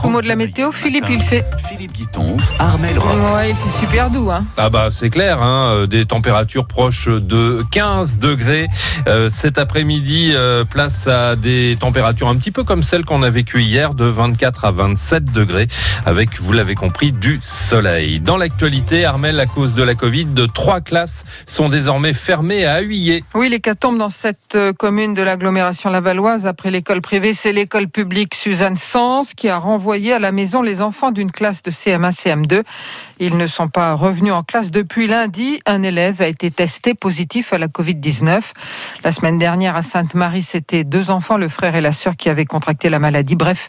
Quelques mots de la météo. Philippe, il fait. Philippe Guiton, Armel Rock. Ouais, il fait super doux. Hein. Ah bah c'est clair, hein, euh, des températures proches de 15 degrés euh, cet après-midi. euh, place à des températures un petit peu comme celles qu'on a vécues hier, de 24 à 27 degrés, avec, vous l'avez compris, du soleil. Dans l'actualité, Armel, à cause de la Covid, de trois classes sont désormais fermées à Huillet. Oui, l'hécatombe dans cette commune de l'agglomération lavalloise, après l'école privée, c'est l'école publique Suzanne Sens qui a renvoyé à la maison les enfants d'une classe de CM1, CM2. Ils ne sont pas revenus en classe depuis lundi. Un élève a été testé positif à la Covid-19. La semaine dernière à Sainte-Marie, c'était deux enfants, le frère et la sœur qui avaient contracté la maladie. Bref,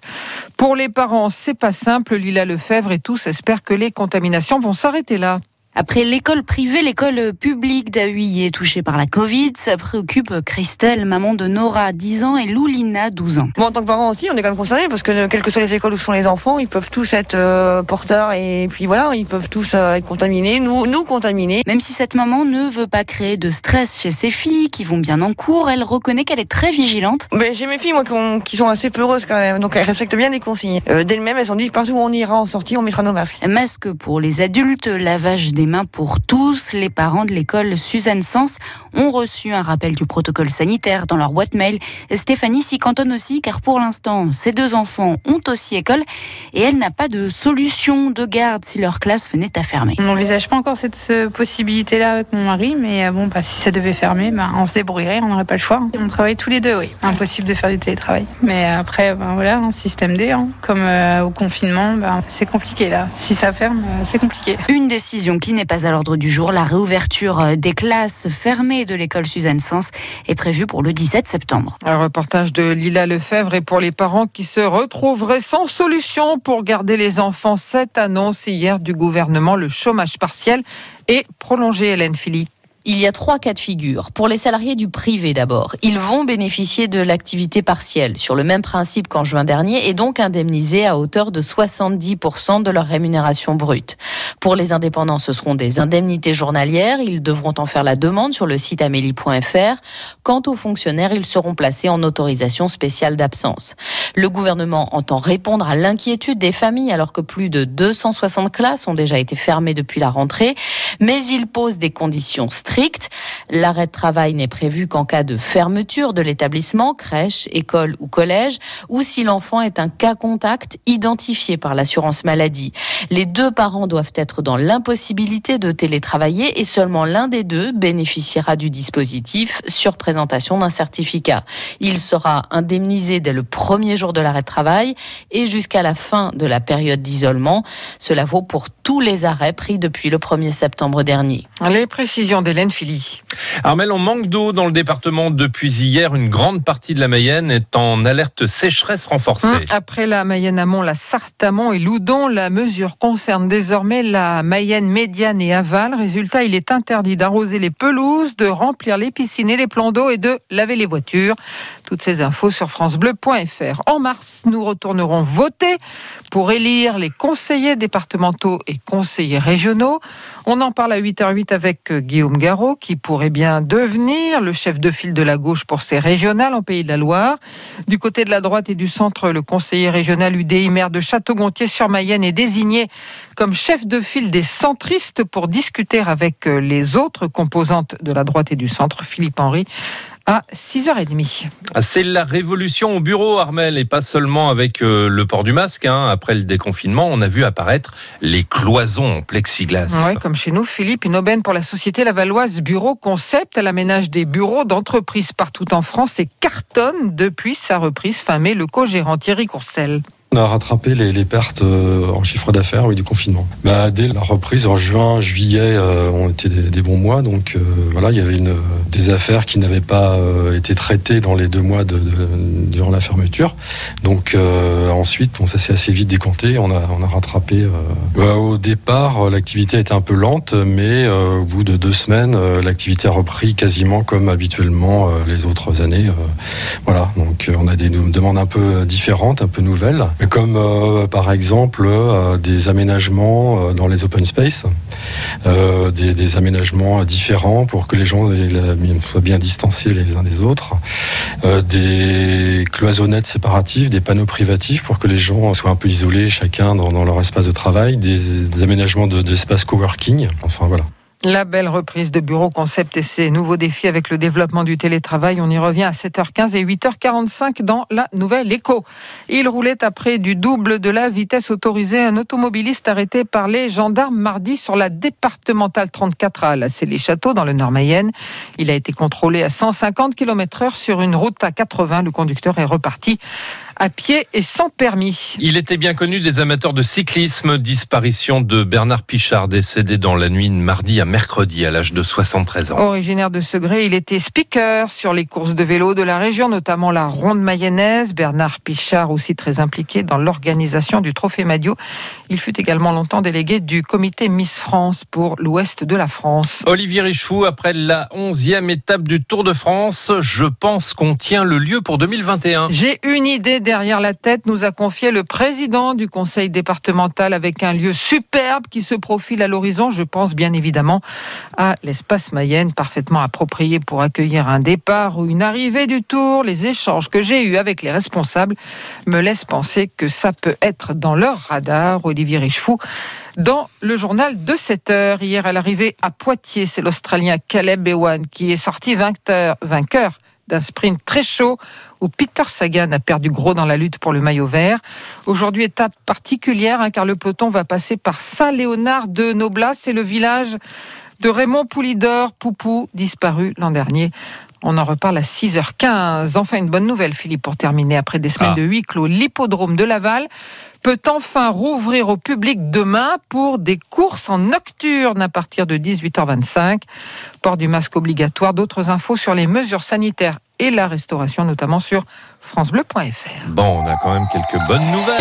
pour les parents, c'est pas simple. Lila Lefebvre et tous espèrent que les contaminations vont s'arrêter là. Après l'école privée, l'école publique d'Ahuillet touchée par la Covid, ça préoccupe Christelle, maman de Nora, 10 ans, et Loulina, 12 ans. Moi, en tant que parent aussi, on est quand même concernés parce que euh, quelles que soient les écoles où sont les enfants, ils peuvent tous être euh, porteurs et puis voilà, ils peuvent tous euh, être contaminés, nous, nous contaminés. Même si cette maman ne veut pas créer de stress chez ses filles, qui vont bien en cours, elle reconnaît qu'elle est très vigilante. Mais j'ai mes filles, moi, qui, ont- qui sont assez peureuses quand même, donc elles respectent bien les consignes. Euh, D'elles-mêmes, elles ont dit partout où on ira en sortie, on mettra nos masques. Masque pour les adultes, lavage des mains pour tous. Les parents de l'école Suzanne Sens ont reçu un rappel du protocole sanitaire dans leur boîte mail. Stéphanie s'y cantonne aussi car pour l'instant, ses deux enfants ont aussi école et elle n'a pas de solution de garde si leur classe venait à fermer. On n'envisage pas encore cette possibilité-là avec mon mari, mais euh, bon, bah, si ça devait fermer, bah, on se débrouillerait, on n'aurait pas le choix. On travaille tous les deux, oui. Impossible de faire du télétravail. Mais après, ben, voilà, un système D, hein. comme euh, au confinement, c'est compliqué là. Si ça ferme, euh, c'est compliqué. Une décision qui n'est pas à l'ordre du jour. La réouverture des classes fermées de l'école Suzanne Sens est prévue pour le 17 septembre. Un reportage de Lila Lefebvre et pour les parents qui se retrouveraient sans solution pour garder les enfants, cette annonce hier du gouvernement, le chômage partiel est prolongé, Hélène Philly. Il y a trois cas de figure. Pour les salariés du privé d'abord, ils vont bénéficier de l'activité partielle sur le même principe qu'en juin dernier et donc indemnisés à hauteur de 70% de leur rémunération brute. Pour les indépendants, ce seront des indemnités journalières. Ils devront en faire la demande sur le site amélie.fr. Quant aux fonctionnaires, ils seront placés en autorisation spéciale d'absence. Le gouvernement entend répondre à l'inquiétude des familles alors que plus de 260 classes ont déjà été fermées depuis la rentrée, mais il pose des conditions strictes. L'arrêt de travail n'est prévu qu'en cas de fermeture de l'établissement, crèche, école ou collège, ou si l'enfant est un cas contact identifié par l'assurance maladie. Les deux parents doivent être dans l'impossibilité de télétravailler et seulement l'un des deux bénéficiera du dispositif sur présentation d'un certificat. Il sera indemnisé dès le premier jour de l'arrêt de travail et jusqu'à la fin de la période d'isolement. Cela vaut pour tous les arrêts pris depuis le 1er septembre dernier. Les précisions d'Hélène Philly. Armel, on manque d'eau dans le département depuis hier. Une grande partie de la Mayenne est en alerte sécheresse renforcée. Hum, Après la Mayenne amont, la Sarthe amont et Loudon, la mesure concerne désormais la Mayenne médiane et aval. Résultat, il est interdit d'arroser les pelouses, de remplir les piscines et les plans d'eau et de laver les voitures. Toutes ces infos sur francebleu.fr. En mars, nous retournerons voter pour élire les conseillers départementaux et conseillers régionaux. On en parle à 8h08 avec euh, Guillaume Qui pourrait bien devenir le chef de file de la gauche pour ces régionales en Pays de la Loire. Du côté de la droite et du centre, le conseiller régional UDI maire de Château-Gontier-sur-Mayenne est désigné comme chef de file des centristes pour discuter avec euh, les autres composantes de la droite et du centre. Philippe Henry à 6h30. Ah, C'est la révolution au bureau, Armel, et pas seulement avec euh, le port du masque. hein. Après le déconfinement, on a vu apparaître les cloisons en plexiglas. Ouais, comme chez nous, Philippe, une aubaine pour la société lavalloise Bureau Concept. Elle aménage des bureaux d'entreprises partout en France et cartonne depuis sa reprise fin mai, le co-gérant Thierry Courcel. On a rattrapé les, les pertes euh, en chiffre d'affaires oui, du confinement. Bah, dès la reprise en juin, juillet, euh, ont été des, des bons mois. Donc euh, voilà, il y avait une, affaires qui n'avaient pas euh, été traitées dans les deux mois de, durant la fermeture. Donc euh, ensuite, bon, ça s'est assez vite décompté. On a, rattrapé. euh, bah, au départ, l'activité était un peu lente, mais au bout de deux semaines, l'activité a repris quasiment comme habituellement les autres années. voilà, donc on a des demandes un peu différentes, un peu nouvelles, comme par exemple des aménagements dans les open space, des, aménagements différents pour que les gens faut bien distancier les uns des autres. Euh, des cloisonnettes séparatives, des panneaux privatifs pour que les gens soient un peu isolés, chacun dans, leur espace de travail, des, des aménagements d'espace coworking. Enfin voilà. La belle reprise de Bureau Concept et ses nouveaux défis avec le développement du télétravail. On y revient à 7h15 et 8h45 dans la nouvelle écho. Il roulait après du double de la vitesse autorisée. Un automobiliste arrêté par les gendarmes mardi sur la départementale 34 à la les châteaux dans le Nord-Mayenne. Il a été contrôlé à 150 km heure sur une route à 80. Le conducteur est reparti à pied et sans permis. Il était bien connu des amateurs de cyclisme. Disparition de Bernard Pichard, décédé dans la nuit de mardi à mercredi à l'âge de 73 ans. Originaire de Segré, il était speaker sur les courses de vélo de la région, notamment la Ronde Mayonnaise. Bernard Pichard aussi très impliqué dans l'organisation du Trophée Madio. Il fut également longtemps délégué du comité Miss France pour l'ouest de la France. Olivier Richefou, après la 11e étape du Tour de France, je pense qu'on tient le lieu pour 2021. J'ai une idée derrière la tête, nous a confié le président du conseil départemental avec un lieu superbe qui se profile à l'horizon. Je pense bien évidemment à l'espace Mayenne, parfaitement approprié pour accueillir un départ ou une arrivée du tour. Les échanges que j'ai eus avec les responsables me laissent penser que ça peut être dans leur radar. Olivier Richefou dans le journal de 7 heures. Hier, à l'arrivée à Poitiers, c'est l'Australien Caleb Ewan qui est sorti vainqueur, vainqueur d'un sprint très chaud où Peter Sagan a perdu gros dans la lutte pour le maillot vert. Aujourd'hui, étape particulière hein, car le peloton va passer par Saint-Léonard de Noblas. C'est le village de Raymond Poulidor, Poupou, disparu l'an dernier. On en reparle à 6h15. Enfin, une bonne nouvelle, Philippe, pour terminer. Après des semaines Ah. de huis clos, l'hippodrome de Laval peut enfin rouvrir au public demain pour des courses en nocturne à partir de 18h25. Port du masque obligatoire. D'autres infos sur les mesures sanitaires et la restauration, notamment sur francebleu.fr. Bon, on a quand même quelques bonnes nouvelles.